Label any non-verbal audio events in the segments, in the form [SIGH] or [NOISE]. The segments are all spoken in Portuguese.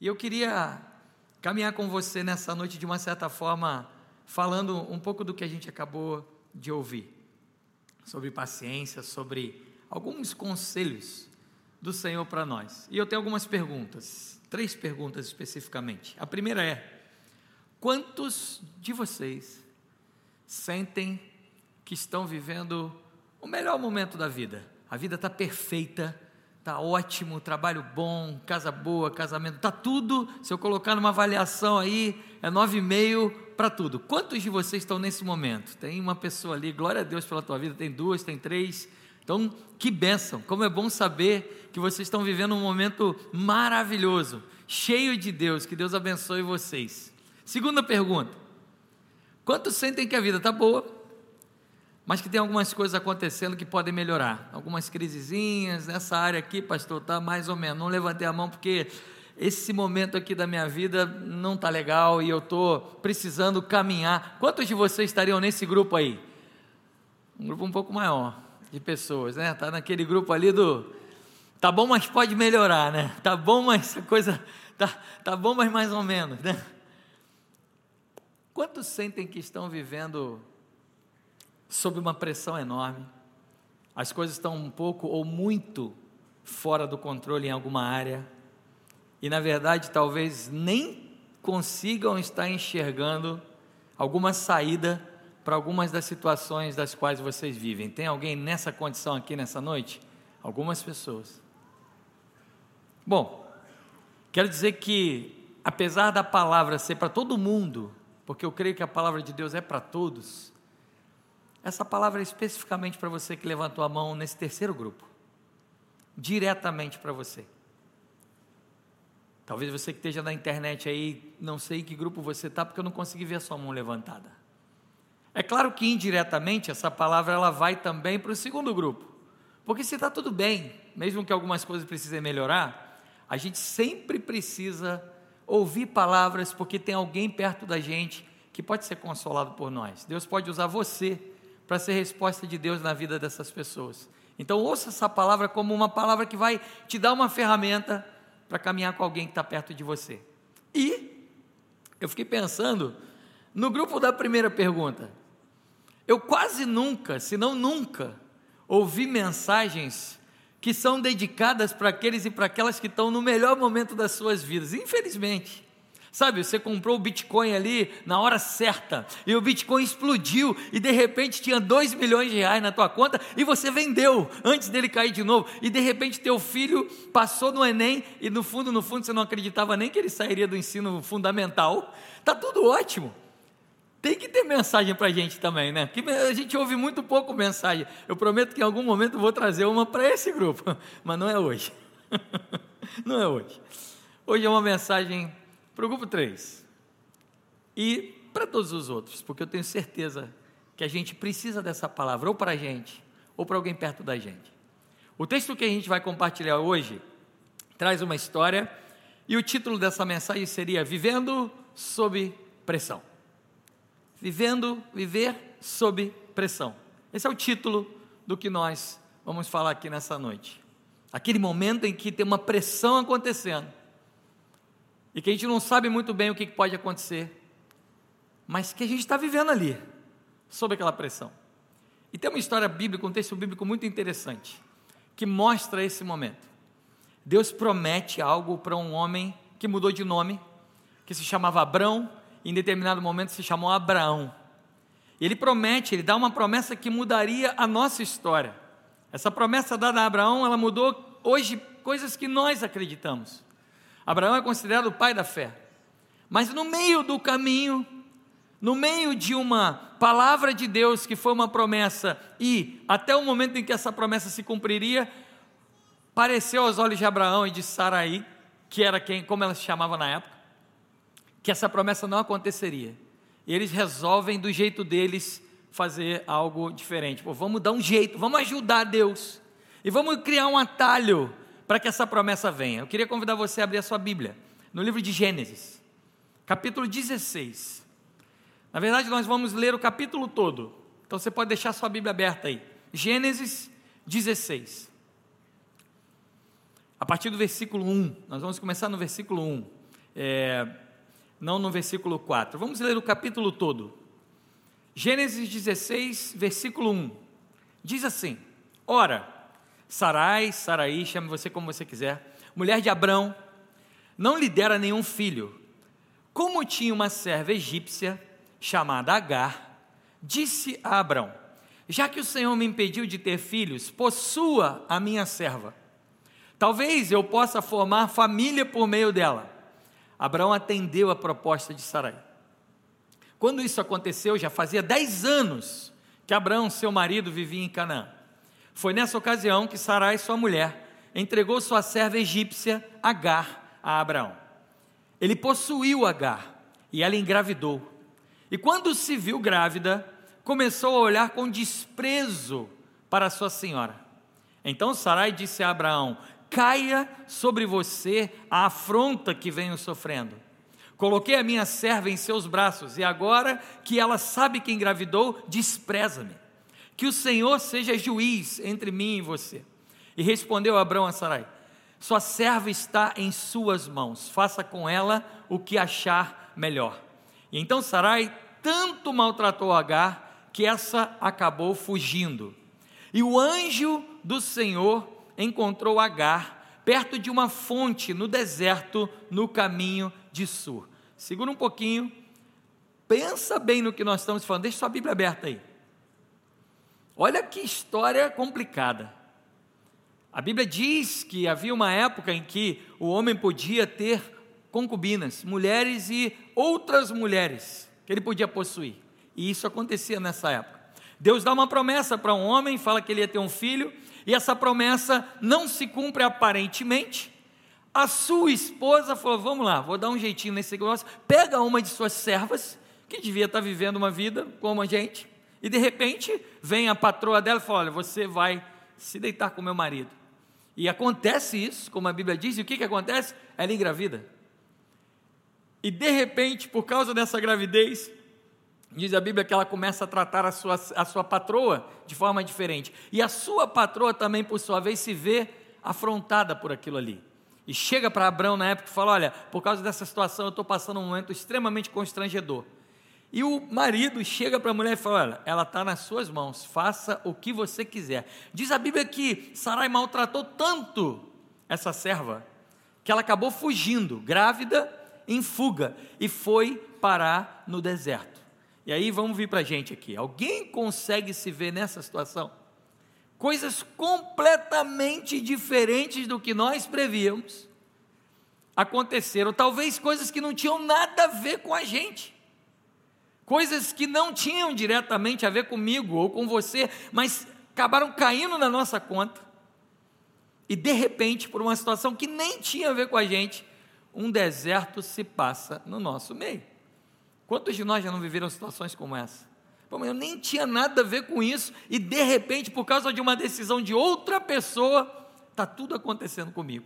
E eu queria caminhar com você nessa noite de uma certa forma, falando um pouco do que a gente acabou de ouvir, sobre paciência, sobre alguns conselhos do Senhor para nós. E eu tenho algumas perguntas, três perguntas especificamente. A primeira é: quantos de vocês sentem que estão vivendo o melhor momento da vida? A vida está perfeita, está ótimo, trabalho bom, casa boa, casamento, está tudo. Se eu colocar numa avaliação aí, é nove e meio para tudo. Quantos de vocês estão nesse momento? Tem uma pessoa ali, glória a Deus pela tua vida, tem duas, tem três. Então, que bênção, como é bom saber que vocês estão vivendo um momento maravilhoso, cheio de Deus, que Deus abençoe vocês. Segunda pergunta: quantos sentem que a vida está boa? Mas que tem algumas coisas acontecendo que podem melhorar. Algumas crisezinhas, nessa área aqui, pastor, está mais ou menos. Não levantei a mão porque esse momento aqui da minha vida não está legal e eu estou precisando caminhar. Quantos de vocês estariam nesse grupo aí? Um grupo um pouco maior de pessoas, né? Está naquele grupo ali do. Tá bom, mas pode melhorar, né? Tá bom, mas a coisa. Tá, tá bom, mas mais ou menos, né? Quantos sentem que estão vivendo sob uma pressão enorme, as coisas estão um pouco ou muito fora do controle em alguma área, e na verdade talvez nem consigam estar enxergando alguma saída para algumas das situações das quais vocês vivem. Tem alguém nessa condição aqui nessa noite? Algumas pessoas. Bom, quero dizer que, apesar da palavra ser para todo mundo, porque eu creio que a palavra de Deus é para todos, essa palavra é especificamente para você que levantou a mão nesse terceiro grupo. Diretamente para você. Talvez você que esteja na internet aí, não sei em que grupo você está, porque eu não consegui ver a sua mão levantada. É claro que indiretamente essa palavra ela vai também para o segundo grupo. Porque se está tudo bem, mesmo que algumas coisas precisem melhorar, a gente sempre precisa ouvir palavras, porque tem alguém perto da gente que pode ser consolado por nós. Deus pode usar você para ser resposta de Deus na vida dessas pessoas. Então, ouça essa palavra como uma palavra que vai te dar uma ferramenta para caminhar com alguém que está perto de você. E eu fiquei pensando no grupo da primeira pergunta. Eu quase nunca, se não nunca, ouvi mensagens que são dedicadas para aqueles e para aquelas que estão no melhor momento das suas vidas. Infelizmente. Sabe, você comprou o Bitcoin ali na hora certa, e o Bitcoin explodiu, e de repente tinha 2 milhões de reais na tua conta, e você vendeu antes dele cair de novo, e de repente teu filho passou no Enem, e no fundo, no fundo, você não acreditava nem que ele sairia do ensino fundamental. Está tudo ótimo. Tem que ter mensagem para a gente também, né? Que a gente ouve muito pouco mensagem. Eu prometo que em algum momento vou trazer uma para esse grupo, [LAUGHS] mas não é hoje. [LAUGHS] não é hoje. Hoje é uma mensagem para o grupo 3 e para todos os outros, porque eu tenho certeza que a gente precisa dessa palavra, ou para a gente, ou para alguém perto da gente. O texto que a gente vai compartilhar hoje traz uma história, e o título dessa mensagem seria Vivendo sob pressão. Vivendo, viver sob pressão. Esse é o título do que nós vamos falar aqui nessa noite. Aquele momento em que tem uma pressão acontecendo e que a gente não sabe muito bem o que pode acontecer, mas que a gente está vivendo ali, sob aquela pressão. E tem uma história bíblica, um texto bíblico muito interessante, que mostra esse momento. Deus promete algo para um homem que mudou de nome, que se chamava Abrão, e em determinado momento se chamou Abraão. Ele promete, ele dá uma promessa que mudaria a nossa história. Essa promessa dada a Abraão, ela mudou hoje coisas que nós acreditamos. Abraão é considerado o pai da fé. Mas no meio do caminho, no meio de uma palavra de Deus que foi uma promessa e até o momento em que essa promessa se cumpriria, pareceu aos olhos de Abraão e de Saraí, que era quem, como ela se chamava na época, que essa promessa não aconteceria. E eles resolvem do jeito deles fazer algo diferente. Pô, vamos dar um jeito, vamos ajudar Deus. E vamos criar um atalho para que essa promessa venha. Eu queria convidar você a abrir a sua Bíblia, no livro de Gênesis, capítulo 16. Na verdade, nós vamos ler o capítulo todo, então você pode deixar a sua Bíblia aberta aí. Gênesis 16. A partir do versículo 1, nós vamos começar no versículo 1. é, não no versículo 4. Vamos ler o capítulo todo. Gênesis 16, versículo 1. Diz assim: Ora, Sarai, Saraí, chame você como você quiser, mulher de Abrão, não lhe dera nenhum filho. Como tinha uma serva egípcia chamada Agar, disse a Abrão: Já que o Senhor me impediu de ter filhos, possua a minha serva. Talvez eu possa formar família por meio dela. Abraão atendeu a proposta de Sarai. Quando isso aconteceu, já fazia dez anos que Abraão, seu marido, vivia em Canaã. Foi nessa ocasião que Sarai, sua mulher, entregou sua serva egípcia, Agar, a Abraão. Ele possuiu Agar e ela engravidou. E quando se viu grávida, começou a olhar com desprezo para sua senhora. Então Sarai disse a Abraão: caia sobre você a afronta que venho sofrendo. Coloquei a minha serva em seus braços e agora que ela sabe que engravidou, despreza-me. Que o Senhor seja juiz entre mim e você. E respondeu Abraão a Sarai: Sua serva está em suas mãos, faça com ela o que achar melhor. E então Sarai tanto maltratou Agar que essa acabou fugindo. E o anjo do Senhor encontrou Agar perto de uma fonte no deserto, no caminho de Sur. Segura um pouquinho, pensa bem no que nós estamos falando, deixa sua Bíblia aberta aí. Olha que história complicada. A Bíblia diz que havia uma época em que o homem podia ter concubinas, mulheres e outras mulheres que ele podia possuir. E isso acontecia nessa época. Deus dá uma promessa para um homem, fala que ele ia ter um filho, e essa promessa não se cumpre aparentemente, a sua esposa falou: Vamos lá, vou dar um jeitinho nesse negócio. Pega uma de suas servas, que devia estar vivendo uma vida como a gente, e de repente vem a patroa dela e fala: Olha, você vai se deitar com meu marido. E acontece isso, como a Bíblia diz, e o que, que acontece? Ela engravida. E de repente, por causa dessa gravidez, Diz a Bíblia que ela começa a tratar a sua, a sua patroa de forma diferente. E a sua patroa também, por sua vez, se vê afrontada por aquilo ali. E chega para Abraão na época e fala: Olha, por causa dessa situação eu estou passando um momento extremamente constrangedor. E o marido chega para a mulher e fala: Olha, ela está nas suas mãos, faça o que você quiser. Diz a Bíblia que Sarai maltratou tanto essa serva que ela acabou fugindo, grávida, em fuga, e foi parar no deserto. E aí vamos vir para a gente aqui. Alguém consegue se ver nessa situação? Coisas completamente diferentes do que nós prevíamos aconteceram. Talvez coisas que não tinham nada a ver com a gente. Coisas que não tinham diretamente a ver comigo ou com você, mas acabaram caindo na nossa conta. E de repente, por uma situação que nem tinha a ver com a gente, um deserto se passa no nosso meio. Quantos de nós já não viveram situações como essa? Pô, eu nem tinha nada a ver com isso e de repente, por causa de uma decisão de outra pessoa, está tudo acontecendo comigo.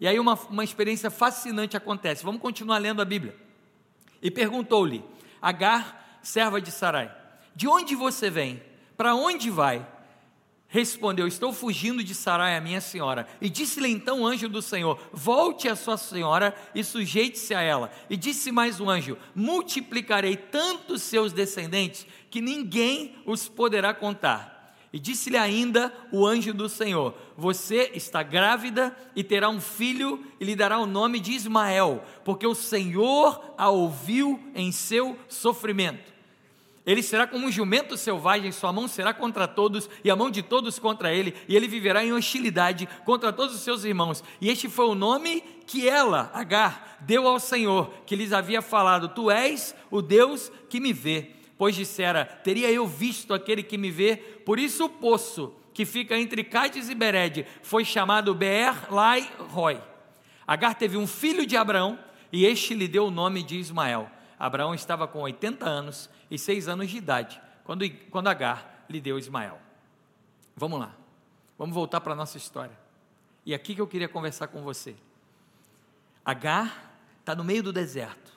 E aí uma, uma experiência fascinante acontece. Vamos continuar lendo a Bíblia. E perguntou-lhe, Agar, serva de Sarai, de onde você vem? Para onde vai? respondeu: Estou fugindo de Sarai, a minha senhora. E disse-lhe então o anjo do Senhor: Volte a sua senhora e sujeite-se a ela. E disse mais o anjo: Multiplicarei tanto seus descendentes que ninguém os poderá contar. E disse-lhe ainda o anjo do Senhor: Você está grávida e terá um filho, e lhe dará o nome de Ismael, porque o Senhor a ouviu em seu sofrimento. Ele será como um jumento selvagem, sua mão será contra todos e a mão de todos contra ele, e ele viverá em hostilidade contra todos os seus irmãos. E este foi o nome que ela, Agar, deu ao Senhor, que lhes havia falado: Tu és o Deus que me vê. Pois dissera: Teria eu visto aquele que me vê, por isso o poço que fica entre Cádiz e Bered foi chamado Beer Lai Roy. Agar teve um filho de Abraão, e este lhe deu o nome de Ismael. Abraão estava com 80 anos e 6 anos de idade, quando, quando Agar lhe deu Ismael. Vamos lá, vamos voltar para a nossa história. E aqui que eu queria conversar com você. Agar está no meio do deserto,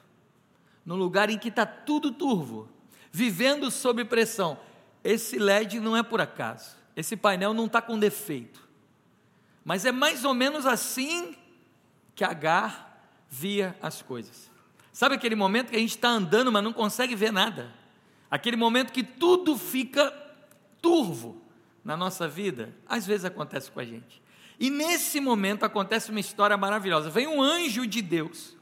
num lugar em que está tudo turvo, vivendo sob pressão. Esse LED não é por acaso, esse painel não está com defeito, mas é mais ou menos assim que Agar via as coisas. Sabe aquele momento que a gente está andando, mas não consegue ver nada? Aquele momento que tudo fica turvo na nossa vida? Às vezes acontece com a gente. E nesse momento acontece uma história maravilhosa. Vem um anjo de Deus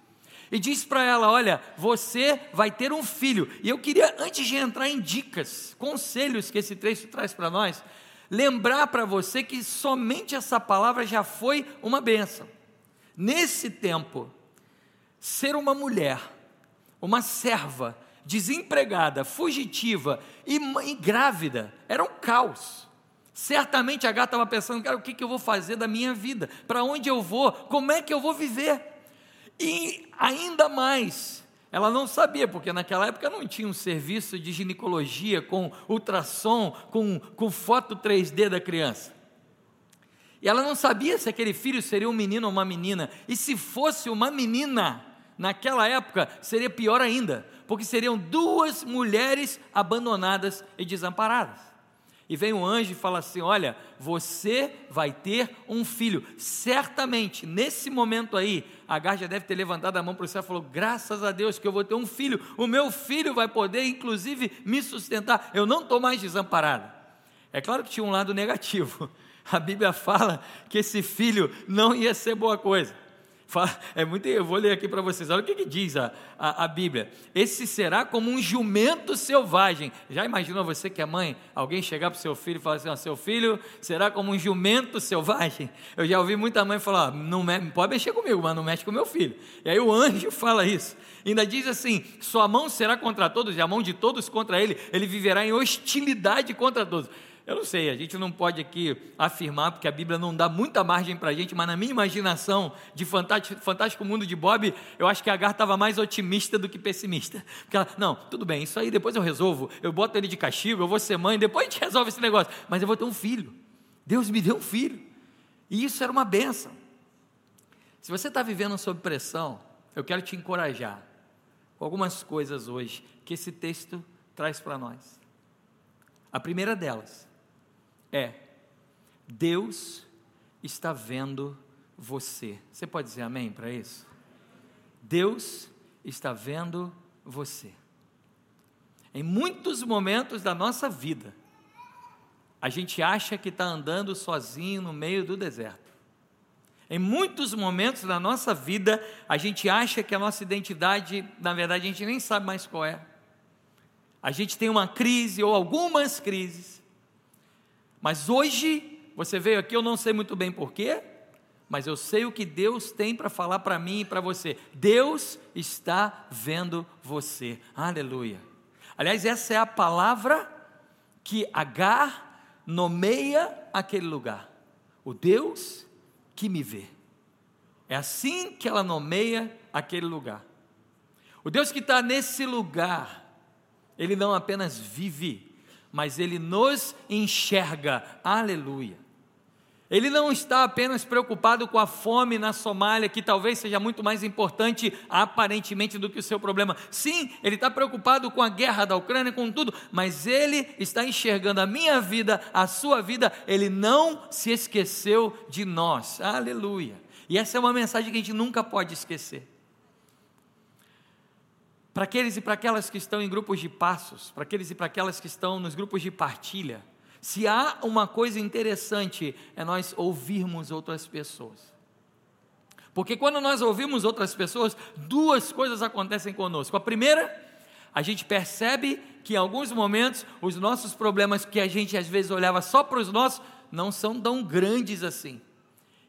e diz para ela: Olha, você vai ter um filho. E eu queria, antes de entrar em dicas, conselhos que esse trecho traz para nós, lembrar para você que somente essa palavra já foi uma bênção. Nesse tempo, ser uma mulher, uma serva, desempregada, fugitiva e, e grávida, era um caos. Certamente a gata estava pensando, cara, o que, que eu vou fazer da minha vida? Para onde eu vou? Como é que eu vou viver? E ainda mais, ela não sabia, porque naquela época não tinha um serviço de ginecologia com ultrassom, com, com foto 3D da criança. E ela não sabia se aquele filho seria um menino ou uma menina. E se fosse uma menina, naquela época seria pior ainda, porque seriam duas mulheres abandonadas e desamparadas. E vem um anjo e fala assim: Olha, você vai ter um filho. Certamente, nesse momento aí, Agar já deve ter levantado a mão para o céu e falou: Graças a Deus que eu vou ter um filho. O meu filho vai poder, inclusive, me sustentar. Eu não estou mais desamparada. É claro que tinha um lado negativo. [LAUGHS] A Bíblia fala que esse filho não ia ser boa coisa. É muito, eu vou ler aqui para vocês. Olha o que, que diz a, a, a, Bíblia. Esse será como um jumento selvagem. Já imaginou você que é mãe? Alguém chegar para o seu filho e falar assim: seu filho será como um jumento selvagem? Eu já ouvi muita mãe falar: não pode mexer comigo, mas não mexe com meu filho. E aí o anjo fala isso. Ainda diz assim: sua mão será contra todos, e a mão de todos contra ele. Ele viverá em hostilidade contra todos. Eu não sei, a gente não pode aqui afirmar, porque a Bíblia não dá muita margem para a gente, mas na minha imaginação de fantástico, fantástico Mundo de Bob, eu acho que a Agar estava mais otimista do que pessimista. Porque ela, não, tudo bem, isso aí depois eu resolvo, eu boto ele de castigo, eu vou ser mãe, depois a gente [LAUGHS] resolve esse negócio, mas eu vou ter um filho. Deus me deu um filho. E isso era uma benção. Se você está vivendo sob pressão, eu quero te encorajar com algumas coisas hoje que esse texto traz para nós. A primeira delas, é: Deus está vendo você. Você pode dizer amém para isso? Deus está vendo você. Em muitos momentos da nossa vida, a gente acha que está andando sozinho no meio do deserto. Em muitos momentos da nossa vida, a gente acha que a nossa identidade, na verdade, a gente nem sabe mais qual é. A gente tem uma crise ou algumas crises. Mas hoje, você veio aqui, eu não sei muito bem porquê, mas eu sei o que Deus tem para falar para mim e para você. Deus está vendo você. Aleluia. Aliás, essa é a palavra que Agar nomeia aquele lugar. O Deus que me vê. É assim que ela nomeia aquele lugar. O Deus que está nesse lugar, Ele não apenas vive, mas ele nos enxerga. Aleluia. Ele não está apenas preocupado com a fome na Somália, que talvez seja muito mais importante aparentemente do que o seu problema. Sim, ele está preocupado com a guerra da Ucrânia, com tudo, mas ele está enxergando a minha vida, a sua vida, ele não se esqueceu de nós. Aleluia. E essa é uma mensagem que a gente nunca pode esquecer para aqueles e para aquelas que estão em grupos de passos, para aqueles e para aquelas que estão nos grupos de partilha, se há uma coisa interessante é nós ouvirmos outras pessoas. Porque quando nós ouvimos outras pessoas, duas coisas acontecem conosco. A primeira, a gente percebe que em alguns momentos os nossos problemas que a gente às vezes olhava só para os nossos, não são tão grandes assim.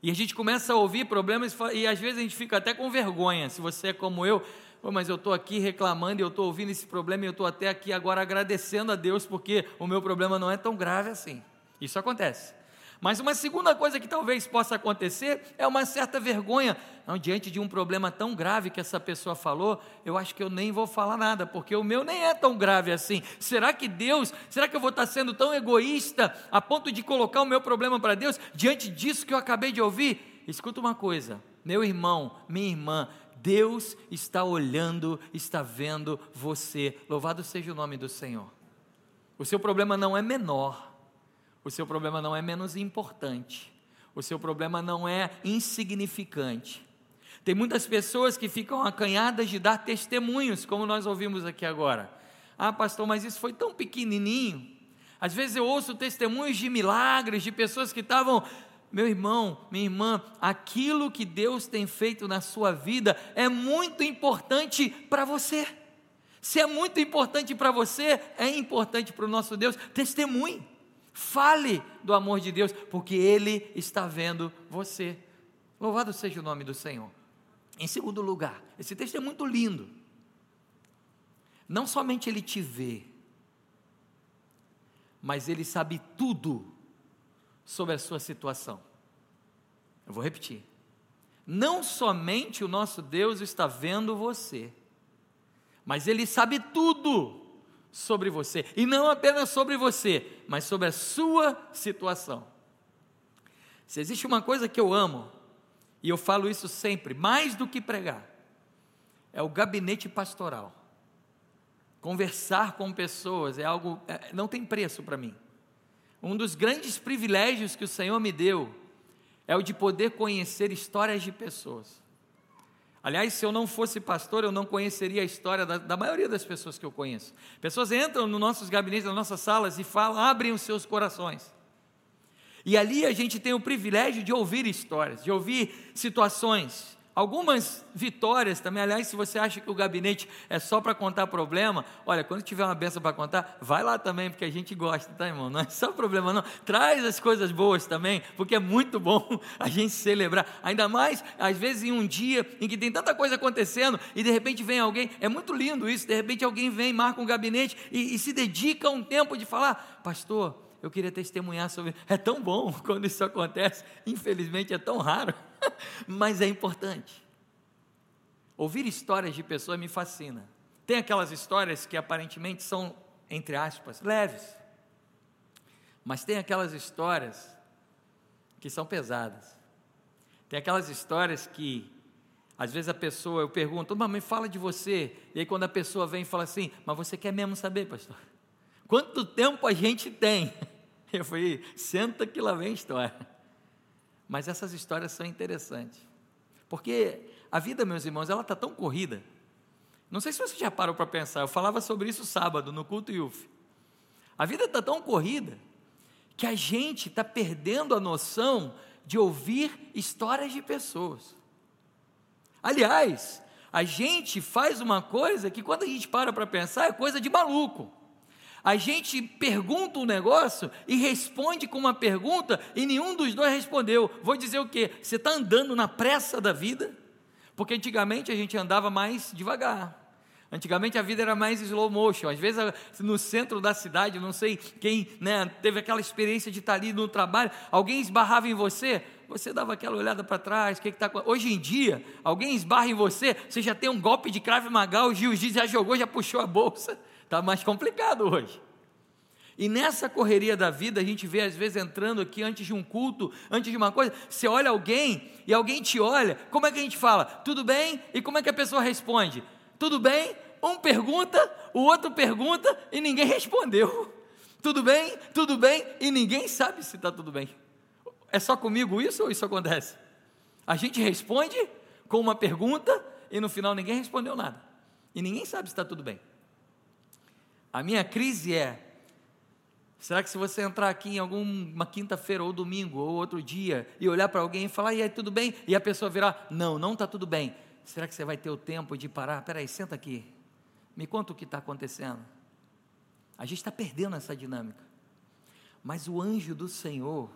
E a gente começa a ouvir problemas e às vezes a gente fica até com vergonha. Se você é como eu, mas eu estou aqui reclamando e eu estou ouvindo esse problema e eu estou até aqui agora agradecendo a Deus porque o meu problema não é tão grave assim. Isso acontece. Mas uma segunda coisa que talvez possa acontecer é uma certa vergonha. Não, diante de um problema tão grave que essa pessoa falou, eu acho que eu nem vou falar nada, porque o meu nem é tão grave assim. Será que Deus, será que eu vou estar sendo tão egoísta a ponto de colocar o meu problema para Deus diante disso que eu acabei de ouvir? Escuta uma coisa, meu irmão, minha irmã, Deus está olhando, está vendo você. Louvado seja o nome do Senhor. O seu problema não é menor, o seu problema não é menos importante, o seu problema não é insignificante. Tem muitas pessoas que ficam acanhadas de dar testemunhos, como nós ouvimos aqui agora. Ah, pastor, mas isso foi tão pequenininho. Às vezes eu ouço testemunhos de milagres, de pessoas que estavam meu irmão, minha irmã, aquilo que Deus tem feito na sua vida é muito importante para você. Se é muito importante para você, é importante para o nosso Deus. Testemunhe, fale do amor de Deus, porque Ele está vendo você. Louvado seja o nome do Senhor. Em segundo lugar, esse texto é muito lindo. Não somente Ele te vê, mas Ele sabe tudo sobre a sua situação. Eu vou repetir. Não somente o nosso Deus está vendo você, mas Ele sabe tudo sobre você, e não apenas sobre você, mas sobre a sua situação. Se existe uma coisa que eu amo, e eu falo isso sempre, mais do que pregar, é o gabinete pastoral. Conversar com pessoas é algo, é, não tem preço para mim. Um dos grandes privilégios que o Senhor me deu é o de poder conhecer histórias de pessoas. Aliás, se eu não fosse pastor, eu não conheceria a história da, da, maioria das pessoas que eu conheço. Pessoas entram nos nossos gabinetes, nas nossas salas e falam, abrem os seus corações. E ali a gente tem o privilégio de ouvir histórias, de ouvir situações, Algumas vitórias também, aliás, se você acha que o gabinete é só para contar problema, olha, quando tiver uma benção para contar, vai lá também, porque a gente gosta, tá, irmão? Não é só problema, não. Traz as coisas boas também, porque é muito bom [LAUGHS] a gente celebrar. Ainda mais, às vezes, em um dia em que tem tanta coisa acontecendo e de repente vem alguém, é muito lindo isso, de repente alguém vem, marca um gabinete e, e se dedica um tempo de falar, pastor, eu queria testemunhar sobre. É tão bom [LAUGHS] quando isso acontece, infelizmente é tão raro. [LAUGHS] mas é importante. Ouvir histórias de pessoas me fascina. Tem aquelas histórias que aparentemente são, entre aspas, leves, mas tem aquelas histórias que são pesadas. Tem aquelas histórias que, às vezes a pessoa, eu pergunto, mamãe, fala de você. E aí quando a pessoa vem e fala assim, mas você quer mesmo saber, pastor? Quanto tempo a gente tem? [LAUGHS] Eu falei, senta que lá vem a história. Mas essas histórias são interessantes. Porque a vida, meus irmãos, ela está tão corrida. Não sei se você já parou para pensar, eu falava sobre isso sábado no culto IUF. A vida está tão corrida que a gente está perdendo a noção de ouvir histórias de pessoas. Aliás, a gente faz uma coisa que quando a gente para para pensar é coisa de maluco. A gente pergunta um negócio e responde com uma pergunta e nenhum dos dois respondeu. Vou dizer o quê? Você está andando na pressa da vida? Porque antigamente a gente andava mais devagar. Antigamente a vida era mais slow motion. Às vezes no centro da cidade, não sei quem né, teve aquela experiência de estar ali no trabalho, alguém esbarrava em você, você dava aquela olhada para trás, o que está Hoje em dia, alguém esbarra em você, você já tem um golpe de crave magal, o juiz já jogou, já puxou a bolsa. Está mais complicado hoje. E nessa correria da vida, a gente vê às vezes entrando aqui antes de um culto, antes de uma coisa, você olha alguém e alguém te olha, como é que a gente fala? Tudo bem? E como é que a pessoa responde? Tudo bem? Um pergunta, o outro pergunta e ninguém [LAUGHS] respondeu. Tudo bem? Tudo bem? E ninguém sabe se está tudo bem. É só comigo isso ou isso acontece? A gente responde com uma pergunta e no final ninguém respondeu nada. E ninguém sabe se está tudo bem. A minha crise é: será que se você entrar aqui em alguma quinta-feira ou domingo ou outro dia e olhar para alguém e falar, e aí, tudo bem? E a pessoa virar, não, não está tudo bem. Será que você vai ter o tempo de parar? Peraí, senta aqui. Me conta o que está acontecendo. A gente está perdendo essa dinâmica. Mas o anjo do Senhor,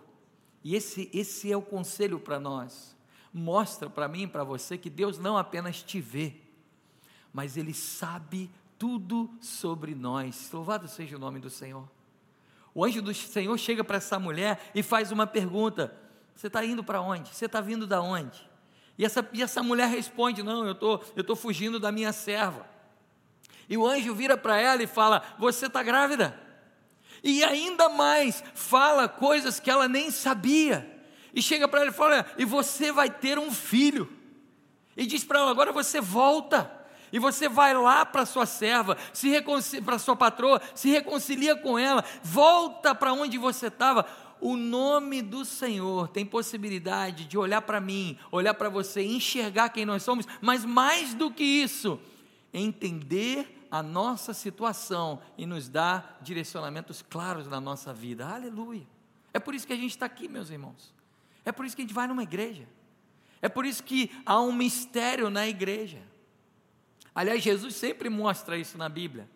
e esse, esse é o conselho para nós, mostra para mim e para você que Deus não apenas te vê, mas Ele sabe tudo sobre nós. Louvado seja o nome do Senhor. O anjo do Senhor chega para essa mulher e faz uma pergunta: Você está indo para onde? Você está vindo da onde? E essa, e essa mulher responde: Não, eu tô, estou tô fugindo da minha serva. E o anjo vira para ela e fala: Você está grávida? E ainda mais, fala coisas que ela nem sabia. E chega para ela e fala: E você vai ter um filho. E diz para ela: Agora você volta e você vai lá para sua serva, se para sua patroa, se reconcilia com ela, volta para onde você estava. o nome do Senhor tem possibilidade de olhar para mim, olhar para você, enxergar quem nós somos, mas mais do que isso, entender a nossa situação e nos dar direcionamentos claros na nossa vida. Aleluia. É por isso que a gente está aqui, meus irmãos. É por isso que a gente vai numa igreja. É por isso que há um mistério na igreja. Aliás, Jesus sempre mostra isso na Bíblia.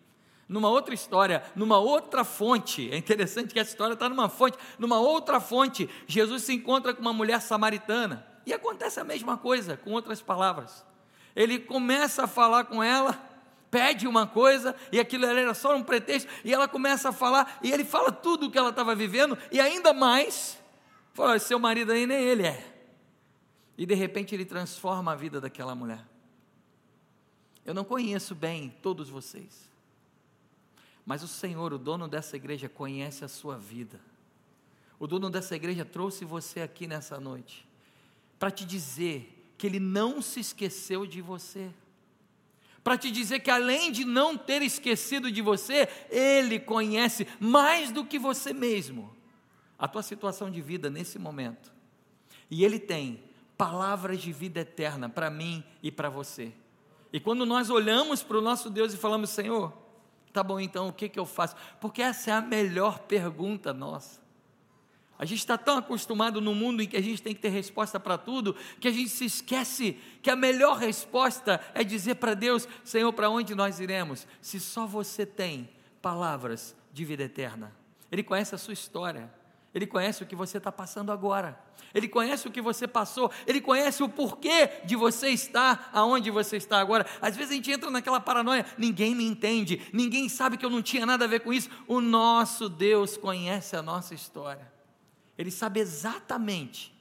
Numa outra história, numa outra fonte, é interessante que essa história está numa fonte, numa outra fonte, Jesus se encontra com uma mulher samaritana. E acontece a mesma coisa, com outras palavras. Ele começa a falar com ela, pede uma coisa, e aquilo era só um pretexto, e ela começa a falar, e ele fala tudo o que ela estava vivendo, e ainda mais, fala: seu marido aí nem ele é. E de repente ele transforma a vida daquela mulher. Eu não conheço bem todos vocês, mas o Senhor, o dono dessa igreja, conhece a sua vida. O dono dessa igreja trouxe você aqui nessa noite para te dizer que ele não se esqueceu de você. Para te dizer que além de não ter esquecido de você, ele conhece mais do que você mesmo a tua situação de vida nesse momento. E ele tem palavras de vida eterna para mim e para você. E quando nós olhamos para o nosso Deus e falamos, Senhor, tá bom então, o que, que eu faço? Porque essa é a melhor pergunta nossa. A gente está tão acostumado no mundo em que a gente tem que ter resposta para tudo, que a gente se esquece que a melhor resposta é dizer para Deus: Senhor, para onde nós iremos? Se só você tem palavras de vida eterna. Ele conhece a sua história. Ele conhece o que você está passando agora. Ele conhece o que você passou. Ele conhece o porquê de você estar aonde você está agora. Às vezes a gente entra naquela paranoia: ninguém me entende, ninguém sabe que eu não tinha nada a ver com isso. O nosso Deus conhece a nossa história. Ele sabe exatamente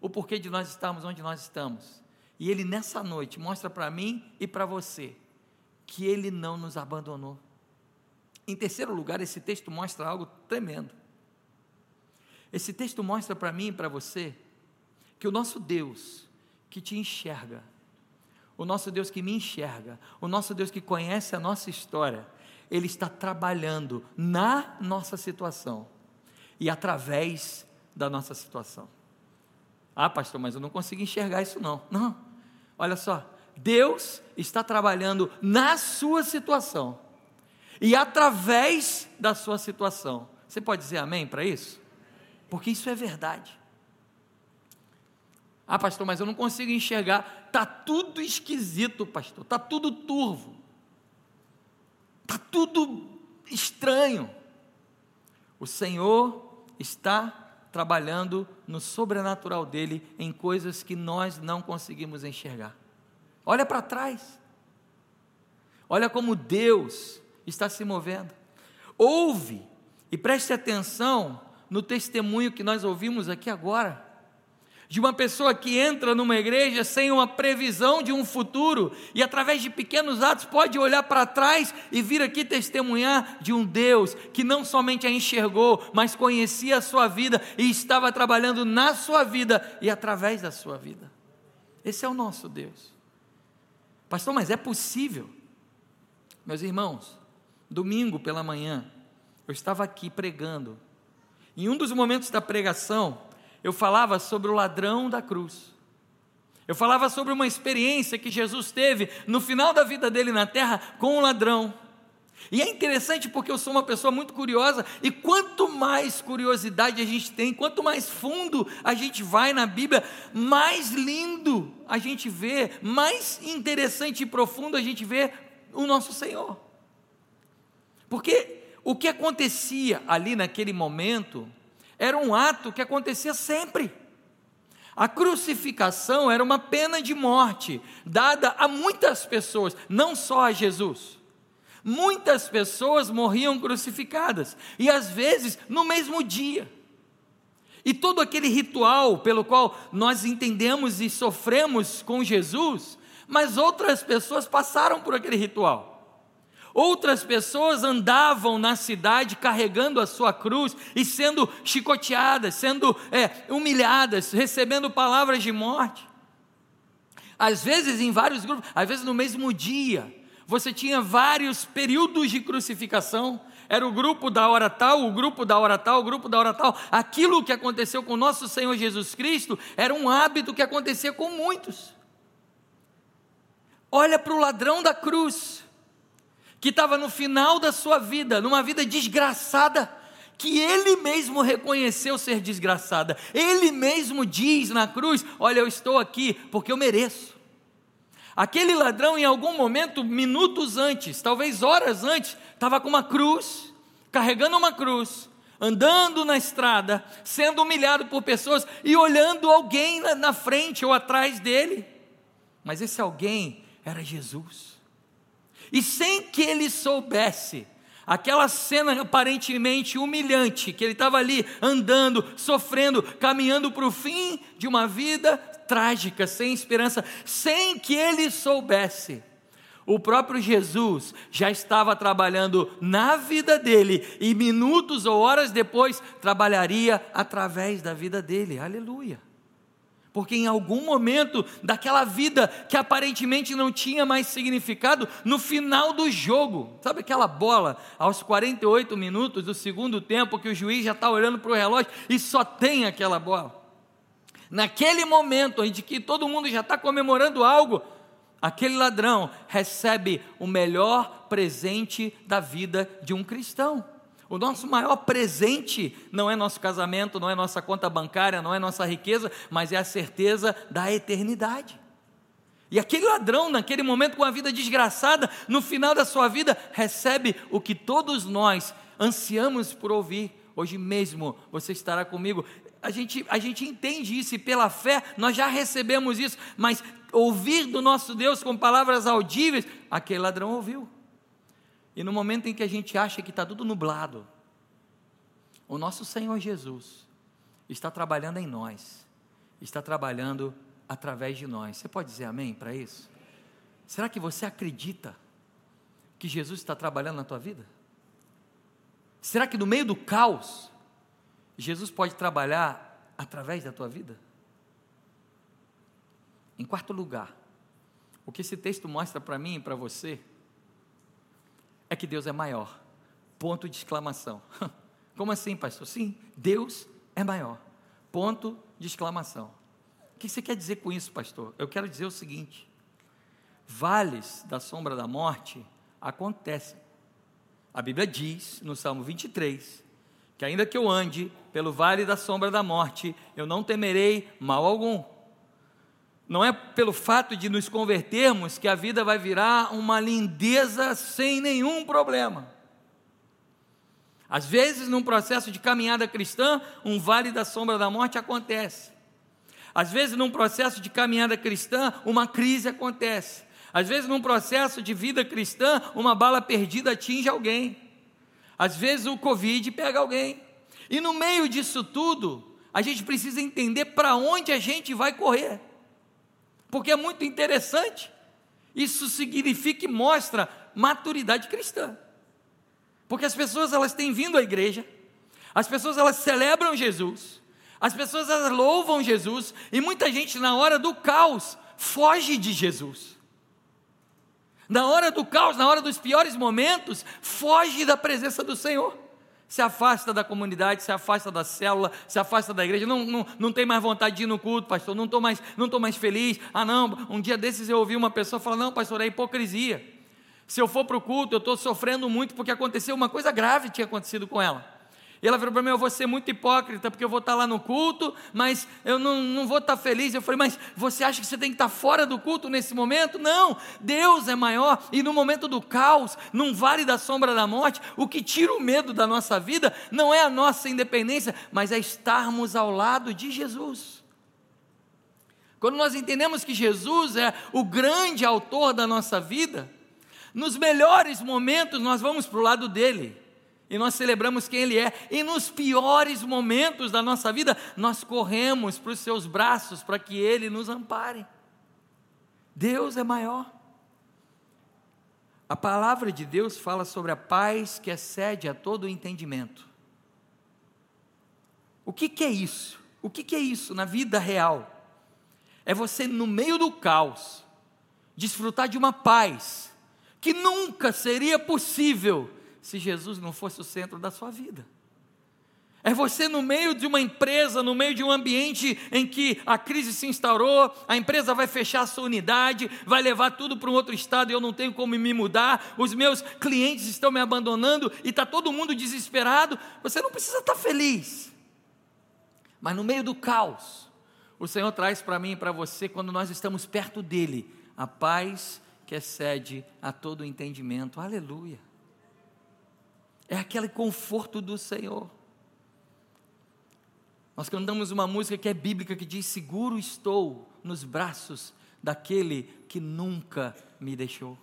o porquê de nós estarmos onde nós estamos. E Ele nessa noite mostra para mim e para você que Ele não nos abandonou. Em terceiro lugar, esse texto mostra algo tremendo. Esse texto mostra para mim e para você que o nosso Deus que te enxerga, o nosso Deus que me enxerga, o nosso Deus que conhece a nossa história, Ele está trabalhando na nossa situação e através da nossa situação. Ah, pastor, mas eu não consigo enxergar isso não. Não, olha só, Deus está trabalhando na sua situação e através da sua situação. Você pode dizer amém para isso? Porque isso é verdade. Ah, pastor, mas eu não consigo enxergar. Está tudo esquisito, pastor. Está tudo turvo. Está tudo estranho. O Senhor está trabalhando no sobrenatural dele em coisas que nós não conseguimos enxergar. Olha para trás. Olha como Deus está se movendo. Ouve e preste atenção no testemunho que nós ouvimos aqui agora, de uma pessoa que entra numa igreja sem uma previsão de um futuro e, através de pequenos atos, pode olhar para trás e vir aqui testemunhar de um Deus que não somente a enxergou, mas conhecia a sua vida e estava trabalhando na sua vida e através da sua vida. Esse é o nosso Deus. Pastor, mas é possível? Meus irmãos, domingo pela manhã, eu estava aqui pregando em um dos momentos da pregação, eu falava sobre o ladrão da cruz. Eu falava sobre uma experiência que Jesus teve no final da vida dele na terra com o ladrão. E é interessante porque eu sou uma pessoa muito curiosa, e quanto mais curiosidade a gente tem, quanto mais fundo a gente vai na Bíblia, mais lindo a gente vê, mais interessante e profundo a gente vê o nosso Senhor. Porque o que acontecia ali naquele momento era um ato que acontecia sempre. A crucificação era uma pena de morte dada a muitas pessoas, não só a Jesus. Muitas pessoas morriam crucificadas, e às vezes no mesmo dia. E todo aquele ritual pelo qual nós entendemos e sofremos com Jesus, mas outras pessoas passaram por aquele ritual. Outras pessoas andavam na cidade carregando a sua cruz e sendo chicoteadas, sendo é, humilhadas, recebendo palavras de morte. Às vezes em vários grupos, às vezes no mesmo dia, você tinha vários períodos de crucificação, era o grupo da hora tal, o grupo da hora tal, o grupo da hora tal. Aquilo que aconteceu com nosso Senhor Jesus Cristo era um hábito que acontecia com muitos. Olha para o ladrão da cruz, que estava no final da sua vida, numa vida desgraçada, que ele mesmo reconheceu ser desgraçada. Ele mesmo diz na cruz: Olha, eu estou aqui porque eu mereço. Aquele ladrão, em algum momento, minutos antes, talvez horas antes, estava com uma cruz, carregando uma cruz, andando na estrada, sendo humilhado por pessoas e olhando alguém na, frente ou atrás dele. Mas esse alguém era Jesus. E sem que ele soubesse, aquela cena aparentemente humilhante, que ele estava ali andando, sofrendo, caminhando para o fim de uma vida trágica, sem esperança, sem que ele soubesse. O próprio Jesus já estava trabalhando na vida dele e minutos ou horas depois trabalharia através da vida dele. Aleluia. Porque em algum momento daquela vida que aparentemente não tinha mais significado, no final do jogo, sabe aquela bola aos 48 minutos do segundo tempo que o juiz já está olhando para o relógio e só tem aquela bola? Naquele momento em que todo mundo já está comemorando algo, aquele ladrão recebe o melhor presente da vida de um cristão. O nosso maior presente não é nosso casamento, não é nossa conta bancária, não é nossa riqueza, mas é a certeza da eternidade. E aquele ladrão, naquele momento com a vida desgraçada, no final da sua vida, recebe o que todos nós ansiamos por ouvir. Hoje mesmo você estará comigo a gente, a gente entende isso e pela fé nós já recebemos isso, mas ouvir do nosso Deus com palavras audíveis, aquele ladrão ouviu. E no momento em que a gente acha que está tudo nublado, o nosso Senhor Jesus está trabalhando em nós, está trabalhando através de nós. Você pode dizer amém para isso? Será que você acredita que Jesus está trabalhando na tua vida? Será que no meio do caos, Jesus pode trabalhar através da tua vida? Em quarto lugar, o que esse texto mostra para mim e para você é que Deus é maior. Ponto de exclamação. [LAUGHS] Como assim, pastor? Sim, Deus é maior. Ponto de exclamação. O que você quer dizer com isso, pastor? Eu quero dizer o seguinte: vales da sombra da morte acontecem. A Bíblia diz no Salmo 23 que ainda que eu ande pelo vale da sombra da morte, eu não temerei mal algum. Não é pelo fato de nos convertermos que a vida vai virar uma lindeza sem nenhum problema. Às vezes, num processo de caminhada cristã, um vale da sombra da morte acontece. Às vezes, num processo de caminhada cristã, uma crise acontece. Às vezes, num processo de vida cristã, uma bala perdida atinge alguém. Às vezes o Covid pega alguém. E no meio disso tudo, a gente precisa entender para onde a gente vai correr. Porque é muito interessante. Isso significa e mostra maturidade cristã. Porque as pessoas elas têm vindo à igreja, as pessoas elas celebram Jesus, as pessoas elas louvam Jesus, e muita gente na hora do caos foge de Jesus. Na hora do caos, na hora dos piores momentos, foge da presença do Senhor. Se afasta da comunidade, se afasta da célula, se afasta da igreja. Não, não, não tem mais vontade de ir no culto, pastor. Não estou mais, não mais feliz. Ah, não. Um dia desses eu ouvi uma pessoa falar: Não, pastor, é hipocrisia. Se eu for para o culto, eu estou sofrendo muito porque aconteceu uma coisa grave tinha acontecido com ela. E ela falou para mim: Eu vou ser muito hipócrita, porque eu vou estar lá no culto, mas eu não, não vou estar feliz. Eu falei: Mas você acha que você tem que estar fora do culto nesse momento? Não, Deus é maior. E no momento do caos, num vale da sombra da morte, o que tira o medo da nossa vida não é a nossa independência, mas é estarmos ao lado de Jesus. Quando nós entendemos que Jesus é o grande autor da nossa vida, nos melhores momentos nós vamos para o lado dele e nós celebramos quem Ele é, e nos piores momentos da nossa vida, nós corremos para os seus braços para que Ele nos ampare. Deus é maior. A palavra de Deus fala sobre a paz que excede a todo o entendimento. O que, que é isso? O que, que é isso na vida real? É você, no meio do caos, desfrutar de uma paz que nunca seria possível se Jesus não fosse o centro da sua vida. É você no meio de uma empresa, no meio de um ambiente em que a crise se instaurou, a empresa vai fechar a sua unidade, vai levar tudo para um outro estado e eu não tenho como me mudar, os meus clientes estão me abandonando e está todo mundo desesperado. Você não precisa estar tá feliz, mas no meio do caos, o Senhor traz para mim e para você, quando nós estamos perto dEle, a paz que excede a todo entendimento. Aleluia. É aquele conforto do Senhor. Nós cantamos uma música que é bíblica que diz: Seguro estou nos braços daquele que nunca me deixou.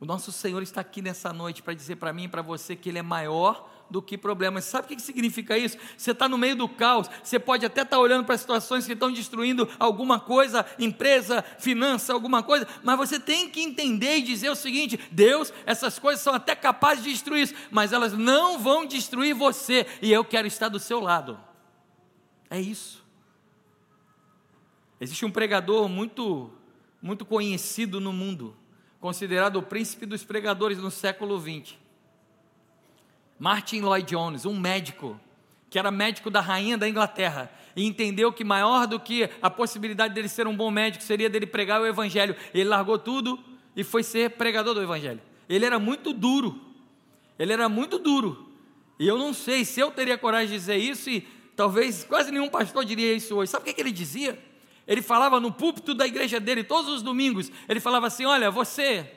O nosso Senhor está aqui nessa noite para dizer para mim e para você que Ele é maior do que problemas. Sabe o que significa isso? Você está no meio do caos, você pode até estar tá olhando para situações que estão destruindo alguma coisa, empresa, finança, alguma coisa, mas você tem que entender e dizer o seguinte: Deus, essas coisas são até capazes de destruir isso, mas elas não vão destruir você, e eu quero estar do seu lado. É isso. Existe um pregador muito, muito conhecido no mundo, considerado o príncipe dos pregadores no século XX. Martin Lloyd Jones, um médico, que era médico da rainha da Inglaterra, e entendeu que maior do que a possibilidade dele ser um bom médico seria dele pregar o evangelho. Ele largou tudo e foi ser pregador do evangelho. Ele era muito duro. Ele era muito duro. E eu não sei se eu teria coragem de dizer isso e talvez quase nenhum pastor diria isso hoje. Sabe o que, ele dizia? Ele falava no púlpito da igreja dele todos os domingos. Ele falava assim: Olha, você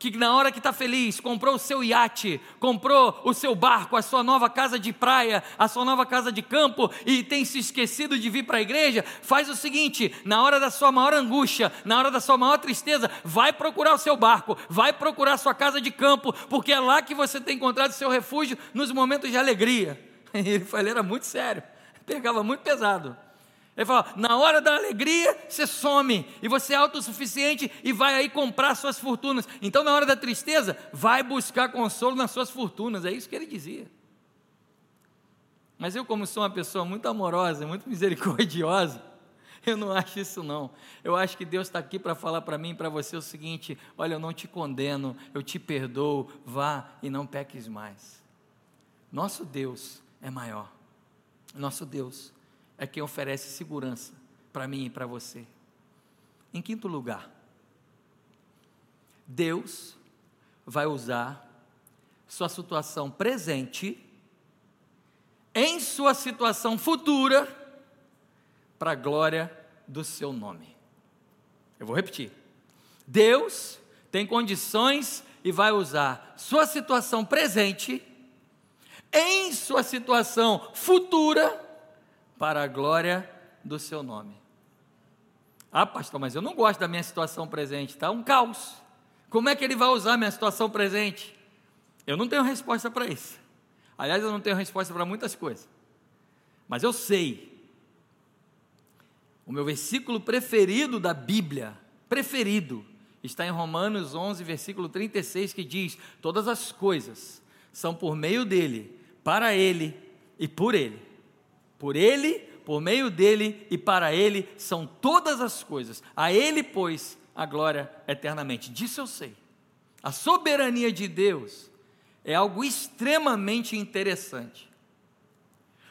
que na hora que está feliz, comprou o seu iate, comprou o seu barco, a sua nova casa de praia, a sua nova casa de campo e tem se esquecido de vir para a igreja, faz o seguinte: na hora da sua maior angústia, na hora da sua maior tristeza, vai procurar o seu barco, vai procurar a sua casa de campo, porque é lá que você tem encontrado seu refúgio nos momentos de alegria. [LAUGHS] Ele, ele era muito sério, [LAUGHS] pegava muito pesado. Ele fala: na hora da alegria, você some, e você é autossuficiente e vai aí comprar suas fortunas. Então, na hora da tristeza, vai buscar consolo nas suas fortunas. É isso que ele dizia. Mas eu, como sou uma pessoa muito amorosa, muito misericordiosa, [LAUGHS] eu não acho isso não. Eu acho que Deus está aqui para falar para mim e para você o seguinte: olha, eu não te condeno, eu te perdoo, vá e não peques mais. Nosso Deus é maior. Nosso Deus é quem oferece segurança para mim e para você. Em quinto lugar, Deus vai usar sua situação presente em sua situação futura para a glória do seu nome. Eu vou repetir. Deus tem condições e vai usar sua situação presente em sua situação futura para a glória do seu nome. Ah, pastor, mas eu não gosto da minha situação presente, está um caos. Como é que ele vai usar minha situação presente? Eu não tenho resposta para isso. Aliás, eu não tenho resposta para muitas coisas. Mas eu sei. O meu versículo preferido da Bíblia, preferido, está em Romanos 11, versículo 36, que diz: Todas as coisas são por meio dele, para ele e por ele. Por ele, por meio dele e para ele são todas as coisas. A ele, pois, a glória eternamente. Disso eu sei. A soberania de Deus é algo extremamente interessante.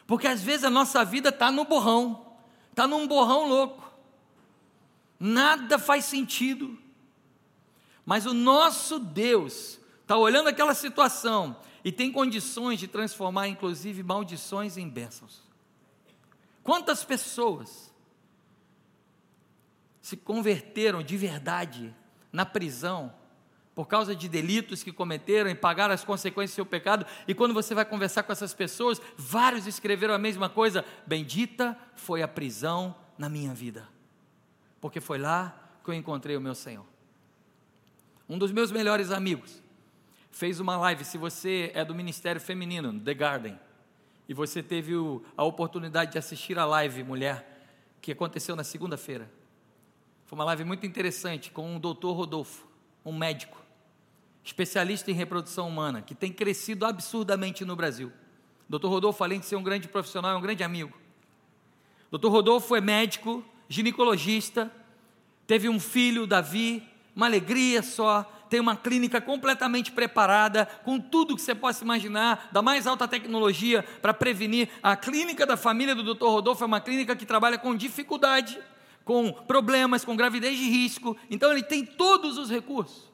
Porque às vezes a nossa vida está no borrão, está num borrão louco. Nada faz sentido. Mas o nosso Deus está olhando aquela situação e tem condições de transformar, inclusive, maldições em bênçãos. Quantas pessoas se converteram de verdade na prisão por causa de delitos que cometeram e pagaram as consequências do seu pecado, e quando você vai conversar com essas pessoas, vários escreveram a mesma coisa: Bendita foi a prisão na minha vida, porque foi lá que eu encontrei o meu Senhor. Um dos meus melhores amigos fez uma live. Se você é do Ministério Feminino, The Garden, e você teve o, a oportunidade de assistir a live Mulher, que aconteceu na segunda-feira. Foi uma live muito interessante com o doutor Rodolfo, um médico, especialista em reprodução humana, que tem crescido absurdamente no Brasil. Doutor Rodolfo, além de ser um grande profissional, é um grande amigo. Doutor Rodolfo é médico, ginecologista, teve um filho, Davi, uma alegria só, tem uma clínica completamente preparada, com tudo que você possa imaginar, da mais alta tecnologia para prevenir. A clínica da família do Dr. Rodolfo é uma clínica que trabalha com dificuldade, com problemas, com gravidez de risco. Então ele tem todos os recursos.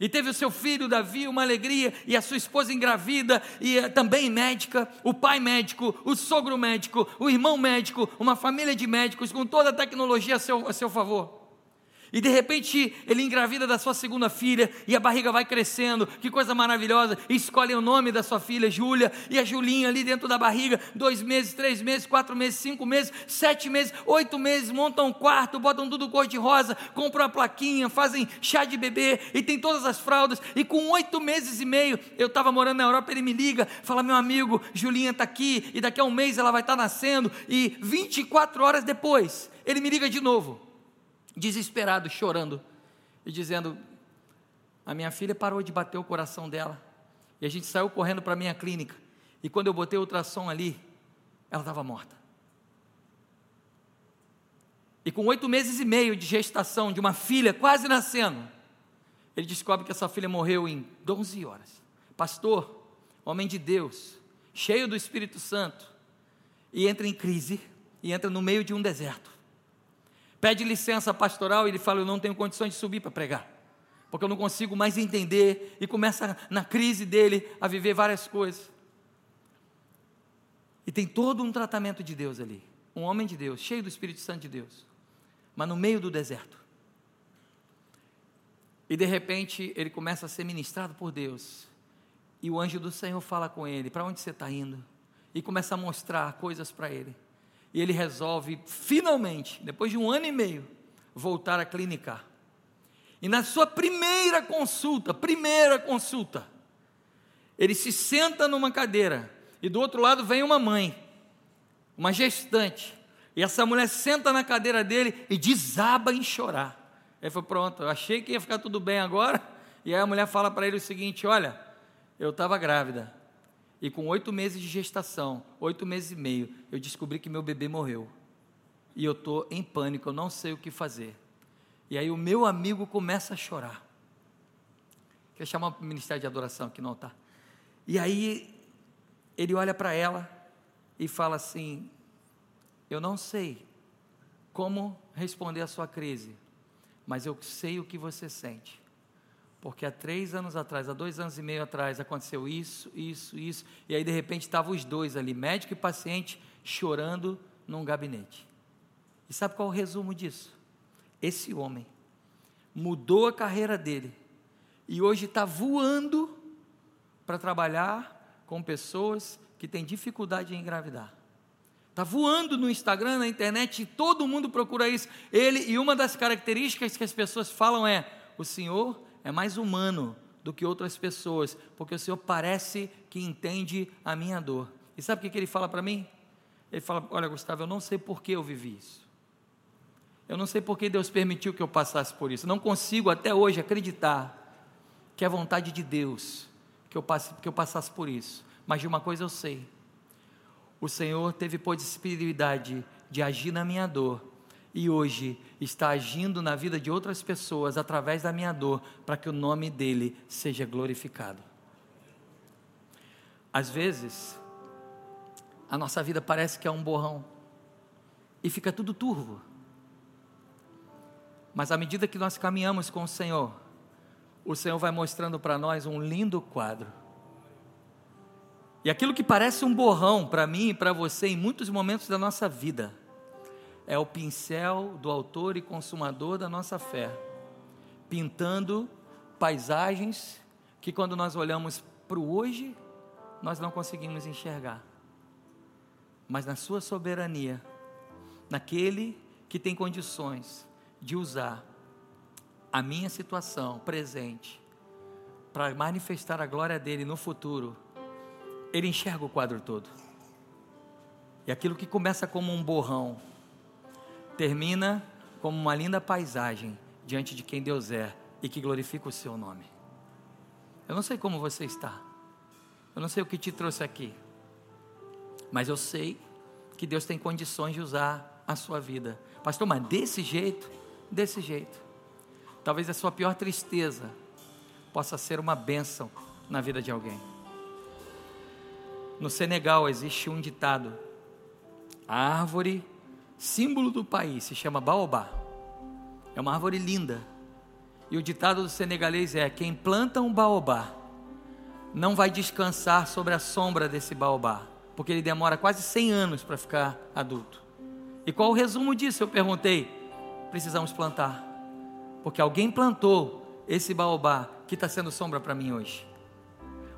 E teve o seu filho Davi, uma alegria, e a sua esposa engravida, e eh, também médica, o pai médico, o sogro médico, o irmão médico, uma família de médicos com toda a tecnologia a seu, a seu favor. E de repente ele engravida da sua segunda filha e a barriga vai crescendo, que coisa maravilhosa. E escolhe o nome da sua filha, Júlia, e a Julinha ali dentro da barriga, dois meses, três meses, quatro meses, cinco meses, sete meses, oito meses, montam um quarto, botam tudo cor de rosa, compram a plaquinha, fazem chá de bebê e tem todas as fraldas. E com oito meses e meio, eu estava morando na Europa, ele me liga, fala: meu amigo, Julinha está aqui, e daqui a um mês ela vai estar tá nascendo, e 24 horas depois, ele me liga de novo desesperado, chorando e dizendo: A minha filha parou de bater o coração dela. E a gente saiu correndo para a minha clínica. E quando eu botei o ultrassom ali, ela estava morta. E com oito meses e meio de gestação de uma filha quase nascendo, ele descobre que essa filha morreu em 12 horas. Pastor, homem de Deus, cheio do Espírito Santo, e entra em crise, e entra no meio de um deserto pede licença pastoral e ele fala: Eu não tenho condições de subir para pregar, porque eu não consigo mais entender. E começa na crise dele a viver várias coisas. E tem todo um tratamento de Deus ali. Um homem de Deus, cheio do Espírito Santo de Deus, mas no meio do deserto. E de repente ele começa a ser ministrado por Deus. E o anjo do Senhor fala com ele: Para onde você está indo? E começa a mostrar coisas para ele e ele resolve, finalmente, depois de um ano e meio, voltar a clinicar. E na sua primeira consulta, primeira consulta, ele se senta numa cadeira e do outro lado vem uma mãe, uma gestante. E essa mulher senta na cadeira dele e desaba em chorar. Ele falou: Pronto, eu achei que ia ficar tudo bem agora. E aí a mulher fala para ele o seguinte: Olha, eu estava grávida, e com oito meses de gestação, oito meses e meio, eu descobri que meu bebê morreu. E eu estou em pânico, eu não sei o que fazer. E aí o meu amigo começa a chorar. Quer chamar o ministério de adoração que não está. E aí ele olha para ela e fala assim: Eu não sei como responder à sua crise, mas eu sei o que você sente. Porque há três anos atrás, há dois anos e meio atrás, aconteceu isso, isso, isso, e aí de repente estavam os dois ali, médico e paciente, chorando num gabinete. E sabe qual é o resumo disso? Esse homem mudou a carreira dele e hoje está voando para trabalhar com pessoas que têm dificuldade em engravidar. Está voando no Instagram, na internet, todo mundo procura isso. Ele, e uma das características que as pessoas falam é: o Senhor é mais humano do que outras pessoas, porque o Senhor parece que entende a minha dor. E sabe o que ele fala para mim? Ele fala: Olha, Gustavo, eu não sei por que eu vivi isso. Eu não sei por que Deus permitiu que eu passasse por isso. Não consigo até hoje acreditar que é vontade de Deus que eu, passe, que eu passasse por isso. Mas de uma coisa eu sei: o Senhor teve possibilidade de agir na minha dor e hoje está agindo na vida de outras pessoas através da minha dor, para que o nome dele seja glorificado. Às vezes, a nossa vida parece que é um borrão e fica tudo turvo. Mas à medida que nós caminhamos com o Senhor, o Senhor vai mostrando para nós um lindo quadro. E aquilo que parece um borrão para mim e para você em muitos momentos da nossa vida, é o pincel do autor e consumador da nossa fé, pintando paisagens que, quando nós olhamos para o hoje, nós não conseguimos enxergar. Mas na Sua soberania, naquele que tem condições de usar a minha situação presente para manifestar a glória dele no futuro, ele enxerga o quadro todo. E aquilo que começa como um borrão, termina como uma linda paisagem diante de quem Deus é e que glorifica o seu nome. Eu não sei como você está, eu não sei o que te trouxe aqui, mas eu sei que Deus tem condições de usar a sua vida, pastor. Mas desse jeito, desse jeito, talvez a sua pior tristeza possa ser uma bênção na vida de alguém. No Senegal existe um ditado: a árvore símbolo do país se chama baobá. É uma árvore linda. E o ditado do senegalês é: quem planta um baobá não vai descansar sobre a sombra desse baobá, porque ele demora quase 100 anos para ficar adulto. E qual o resumo disso? Eu perguntei. Precisamos plantar, porque alguém plantou esse baobá que está sendo sombra para mim hoje.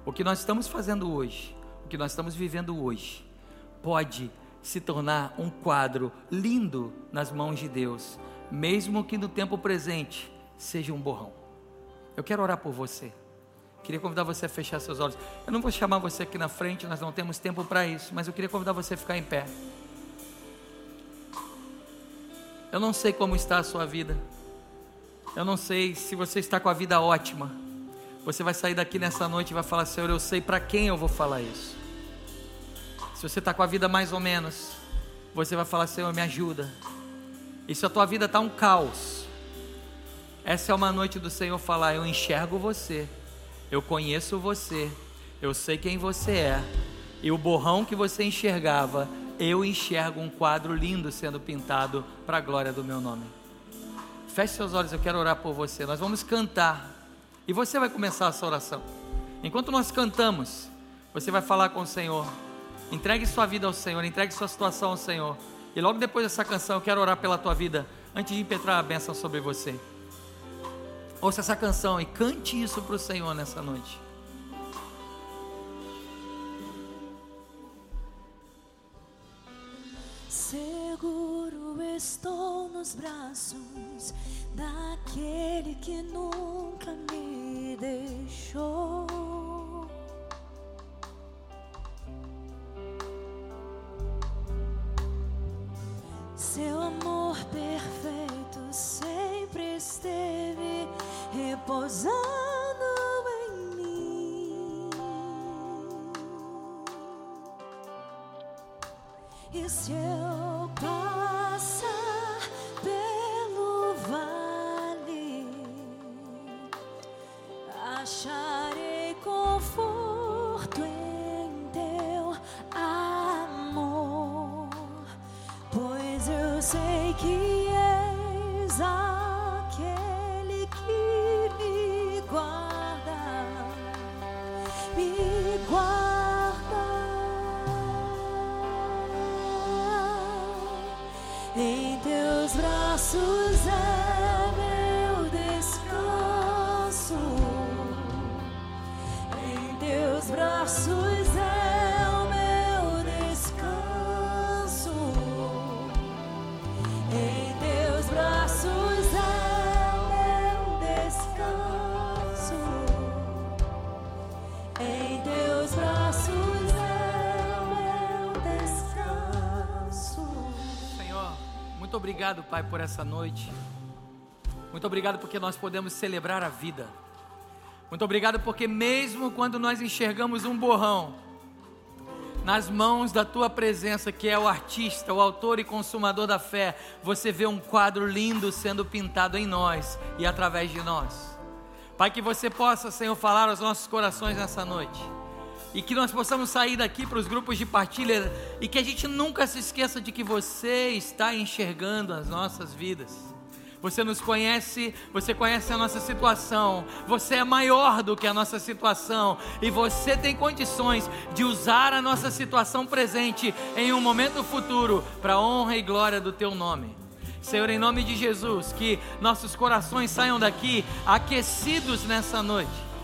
O que nós estamos fazendo hoje, o que nós estamos vivendo hoje, pode se tornar um quadro lindo nas mãos de Deus, mesmo que no tempo presente seja um borrão. Eu quero orar por você. Queria convidar você a fechar seus olhos. Eu não vou chamar você aqui na frente, nós não temos tempo para isso, mas eu queria convidar você a ficar em pé. Eu não sei como está a sua vida. Eu não sei se você está com a vida ótima. Você vai sair daqui nessa noite e vai falar: Senhor, eu sei para quem eu vou falar isso. Se você está com a vida mais ou menos, você vai falar: Senhor, me ajuda. E se a tua vida está um caos, essa é uma noite do Senhor falar: Eu enxergo você, eu conheço você, eu sei quem você é, e o borrão que você enxergava, eu enxergo um quadro lindo sendo pintado para a glória do meu nome. Feche seus olhos, eu quero orar por você. Nós vamos cantar e você vai começar essa oração. Enquanto nós cantamos, você vai falar com o Senhor. Entregue sua vida ao Senhor, entregue sua situação ao Senhor. E logo depois dessa canção, eu quero orar pela tua vida, antes de impetrar a bênção sobre você. Ouça essa canção e cante isso para o Senhor nessa noite. Seguro estou nos braços daquele que nunca me deixou. Seu amor perfeito sempre esteve repousando em mim. E se eu passar pelo vale, acharei conforto em obrigado, Pai, por essa noite. Muito obrigado porque nós podemos celebrar a vida. Muito obrigado porque, mesmo quando nós enxergamos um borrão, nas mãos da tua presença, que é o artista, o autor e consumador da fé, você vê um quadro lindo sendo pintado em nós e através de nós. Pai, que você possa, Senhor, falar aos nossos corações nessa noite. E que nós possamos sair daqui para os grupos de partilha e que a gente nunca se esqueça de que você está enxergando as nossas vidas. Você nos conhece, você conhece a nossa situação, você é maior do que a nossa situação e você tem condições de usar a nossa situação presente em um momento futuro para a honra e glória do teu nome. Senhor, em nome de Jesus, que nossos corações saiam daqui aquecidos nessa noite.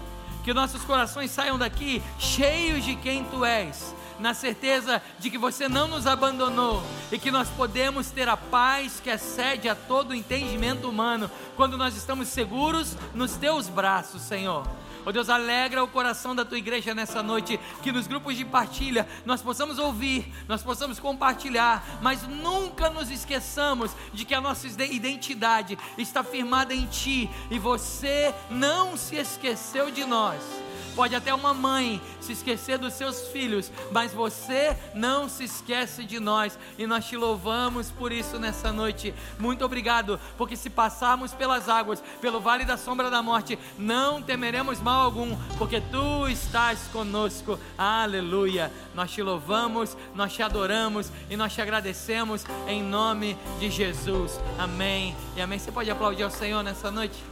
Que nossos corações saiam daqui cheios de quem tu és, na certeza de que você não nos abandonou e que nós podemos ter a paz que excede a todo entendimento humano quando nós estamos seguros nos teus braços, Senhor. Oh Deus, alegra o coração da tua igreja nessa noite, que nos grupos de partilha nós possamos ouvir, nós possamos compartilhar, mas nunca nos esqueçamos de que a nossa identidade está firmada em Ti e você não se esqueceu de nós. Pode até uma mãe se esquecer dos seus filhos, mas você não se esquece de nós e nós te louvamos por isso nessa noite. Muito obrigado, porque se passarmos pelas águas, pelo vale da sombra da morte, não temeremos mal algum, porque tu estás conosco. Aleluia. Nós te louvamos, nós te adoramos e nós te agradecemos em nome de Jesus. Amém. E amém. Você pode aplaudir ao Senhor nessa noite?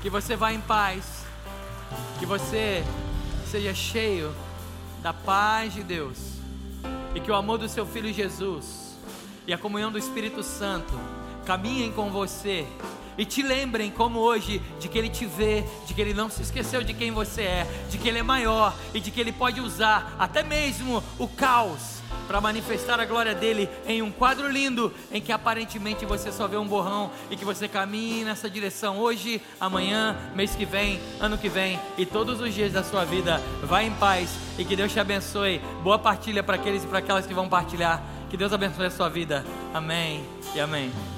Que você vá em paz. Que você seja cheio da paz de Deus. E que o amor do seu filho Jesus e a comunhão do Espírito Santo caminhem com você e te lembrem como hoje de que ele te vê, de que ele não se esqueceu de quem você é, de que ele é maior e de que ele pode usar até mesmo o caos para manifestar a glória dele em um quadro lindo em que aparentemente você só vê um borrão e que você caminhe nessa direção hoje, amanhã, mês que vem, ano que vem e todos os dias da sua vida. Vá em paz e que Deus te abençoe. Boa partilha para aqueles e para aquelas que vão partilhar. Que Deus abençoe a sua vida. Amém e amém.